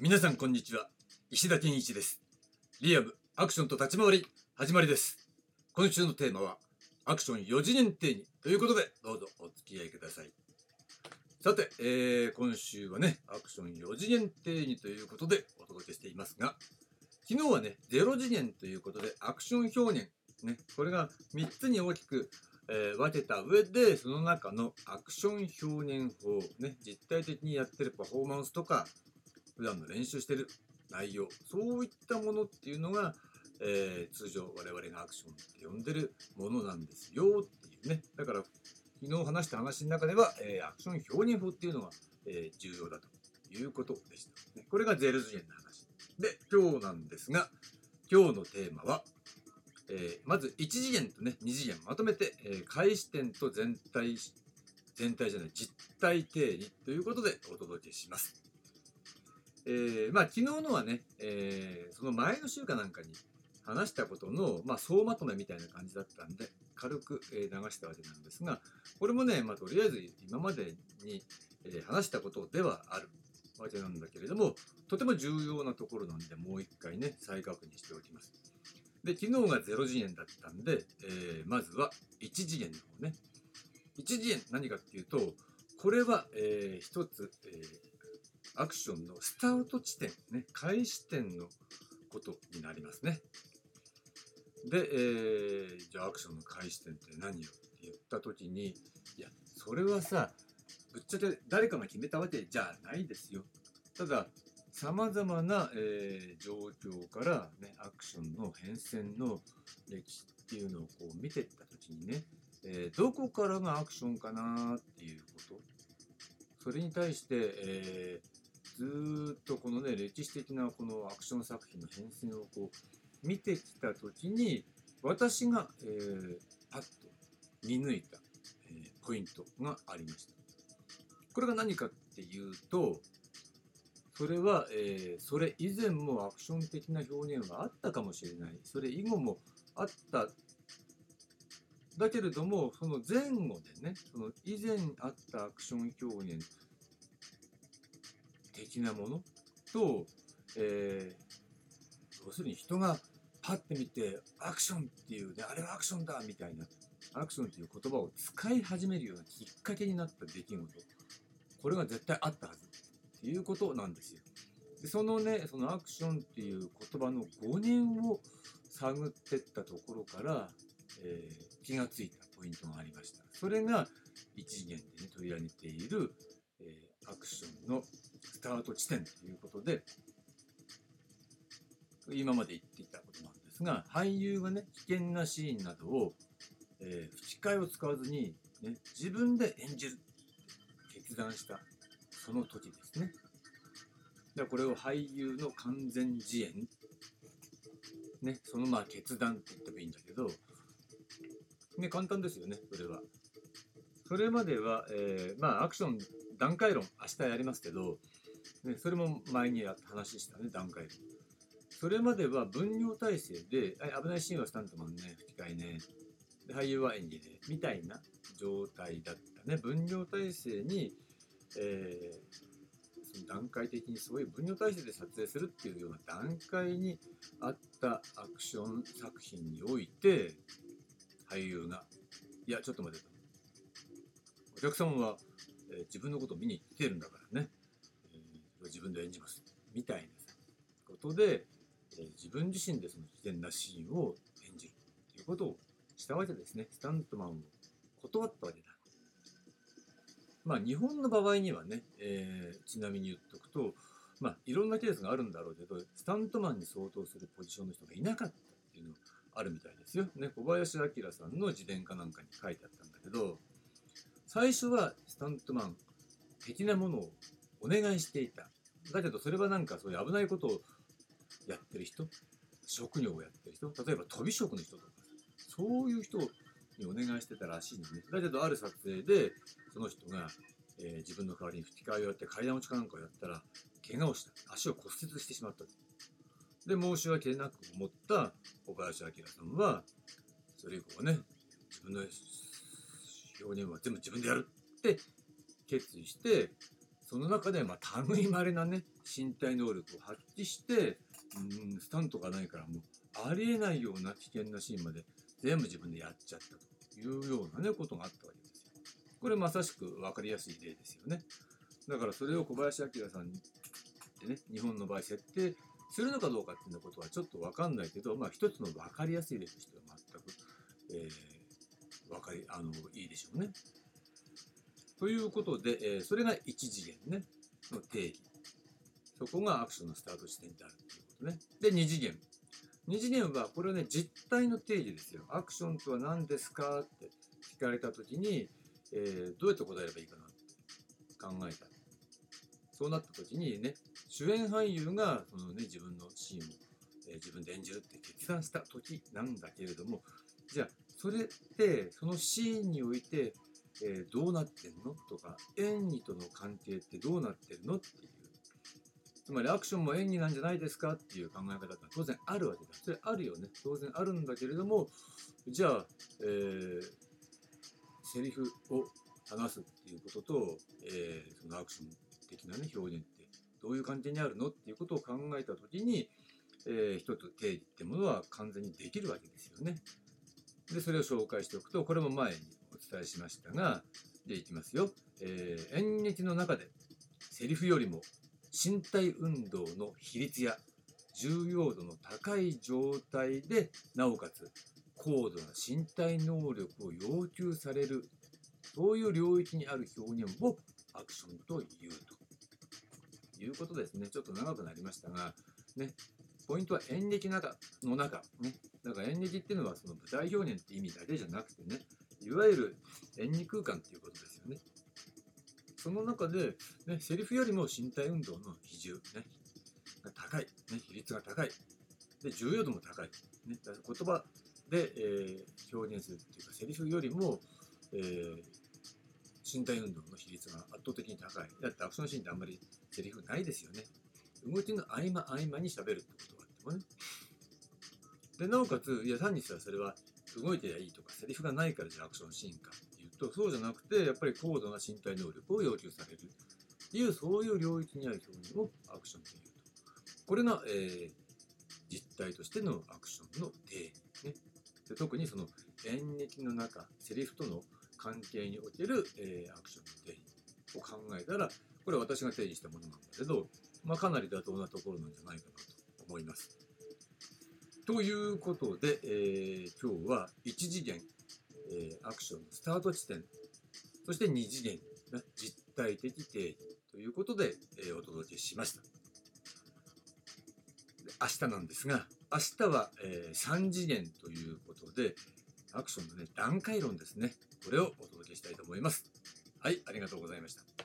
皆さんこんにちは。石田健一です。リアムアクションと立ち回り始まりです。今週のテーマはアクション4次元定にということでどうぞお付き合いください。さて、えー、今週はねアクション4次元定にということでお届けしていますが昨日はね0次元ということでアクション表現。ねこれが3つに大きくえー、分けた上でその中のアクション表現法、ね、実体的にやってるパフォーマンスとか普段の練習してる内容そういったものっていうのが、えー、通常我々がアクションって呼んでるものなんですよっていうね。だから昨日話した話の中では、えー、アクション表現法っていうのが、えー、重要だということでした、ね、これがゼル次元の話。で今日なんですが今日のテーマは、え、まず1次元とね2次元まとめて、え、開始点と全体全体じゃない実体定義ということでお届けします。えー、まあ昨日のはね、えー、その前の週かなんかに話したことの、まあ、総まとめみたいな感じだったんで軽く、流したわけなんですがこれもね、まあ、とりあえず今までに、話したことではあるわけなんだけれどもとても重要なところなんでもう一回ね再確認しておきます。で昨日が0次元だったんで、えー、まずは1次元の方ね。1次元何かっていうとこれは、えー、一つ、えーアクションのスタート地点、ね、開始点のことになりますね。で、えー、じゃあアクションの開始点って何よって言った時に、いや、それはさ、ぶっちゃけ誰かが決めたわけじゃないですよ。ただ、さまざまな、えー、状況から、ね、アクションの変遷の歴史っていうのをこう見ていった時にね、えー、どこからがアクションかなっていうことそれに対して、えー、歴史的なこのアクション作品の変遷をこう見てきた時に私が、えー、パッと見抜いた、えー、ポイントがありました。これが何かっていうとそれは、えー、それ以前もアクション的な表現はあったかもしれないそれ以後もあっただけれどもその前後でねその以前あったアクション表現的なものと、えー、要するに人がパッて見てアクションっていうねあれはアクションだみたいなアクションっていう言葉を使い始めるようなきっかけになった出来事これが絶対あったはずっていうことなんですよ。でそのねそのアクションっていう言葉の語源を探ってったところから、えー、気がついたポイントがありました。それが1次元でね取り上げている、えー、アクションのスタート地点ということで、今まで言っていたことなんですが、俳優がね、危険なシーンなどを、えー、吹き替えを使わずに、ね、自分で演じる決断したその時ですね。でこれを俳優の完全自演、ね、そのまあ決断って言ってもいいんだけど、ね、簡単ですよね、それは。それまでは、えー、まあアクション段階論明日やりますけど、ね、それも前にや話したね、段階で。それまでは分業体制で、危ないシーンはスタントマンね、吹き替えね、で俳優は演技で、みたいな状態だったね。分業体制に、えー、その段階的にそういう分業体制で撮影するっていうような段階にあったアクション作品において、俳優が、いや、ちょっと待って。お客様は、えー、自分のことを見に来てるんだからね。自分で演じますみたいなことで、え、自分自身でその危険なシーンを演じるということをしたわけですねスタントマンを断ったわけだまあ日本の場合にはね、えー、ちなみに言っとくとまあいろんなケースがあるんだろうけどスタントマンに相当するポジションの人がいなかったっていうのがあるみたいですよ。ね、小林明さんの自伝かなんかに書いてあったんだけど最初はスタントマン的なものをお願いしていた。だけどそれはなんかそういう危ないことをやってる人、職業をやってる人、例えば飛び職の人とか、そういう人にお願いしてたらしいのね。だけどある撮影でその人が、えー、自分の代わりに吹き替えをやって階段落ちかなんかをやったら怪我をした。足を骨折してしまったで、申し訳なく思った小林明さんは、それ以降ね、自分の表現は全部自分でやるって決意して、その中で、まあ、類まれなね、身体能力を発揮して、うん、スタントがないから、もう、ありえないような危険なシーンまで全部自分でやっちゃったというようなね、ことがあったわけですよ。これまさしく分かりやすい例ですよね。だからそれを小林明さんでね、日本の場合設定するのかどうかっていうことはちょっと分かんないけど、まあ一つの分かりやすい例としては全く、えー、分かり、あの、いいでしょうね。ということで、えー、それが1次元ね、の定義。そこがアクションのスタート地点であるということね。で、2次元。2次元は、これはね、実体の定義ですよ。アクションとは何ですかって聞かれたときに、えー、どうやって答えればいいかなって考えた。そうなったときにね、主演俳優がその、ね、自分のシーンを、えー、自分で演じるって決断した時なんだけれども、じゃあ、それって、そのシーンにおいて、えー、どうなってんの？とか、演技との関係ってどうなってるの？っていう。つまりアクションも演技なんじゃないですか？っていう考え方って当然あるわけだ。それあるよね。当然あるんだけれども、じゃあ、えー、セリフを話すっていうことと、えー、そのアクション的なね、表現ってどういう関係にあるの？っていうことを考えたときに、えー、一つ定義ってものは完全にできるわけですよね。で、それを紹介しておくと、これも前にお伝えしましたが、で、いきますよ。えー、演劇の中で、セリフよりも身体運動の比率や重要度の高い状態で、なおかつ高度な身体能力を要求される、そういう領域にある表現をアクションというということですね。ちょっと長くなりましたが、ね、ポイントは演劇の中の中、ね、だから演劇っていうのはその舞台表現って意味だけじゃなくてね、いわゆる演技空間っていうことですよね。その中で、ね、セリフよりも身体運動の比重、ね、が高い、ね、比率が高い、で重要度も高い、ね、言葉で、えー、表現するっていうか、セリフよりも、えー、身体運動の比率が圧倒的に高い。だってアクションシーンってあんまりセリフないですよね。動きの合間合間に喋るってことがあってもね。で、なおかつ、いや、単にしたらそれは動いてりゃいいとか、セリフがないからじゃあアクションシーンかっていうと、そうじゃなくて、やっぱり高度な身体能力を要求されるっていう、そういう領域にある表現をアクションというと。これが、えー、実態としてのアクションの定義ね。で特にその演劇の中、セリフとの関係における、えー、アクションの定義を考えたら、これは私が定義したものなんだけど、まあ、かなり妥当なところなんじゃないかなと思います。ということで、えー、今日は1次元、えー、アクションのスタート地点、そして2次元、実体的定義ということで、えー、お届けしました。明日なんですが、明日は、えー、3次元ということで、アクションのね、段階論ですね。これをお届けしたいと思います。はい、ありがとうございました。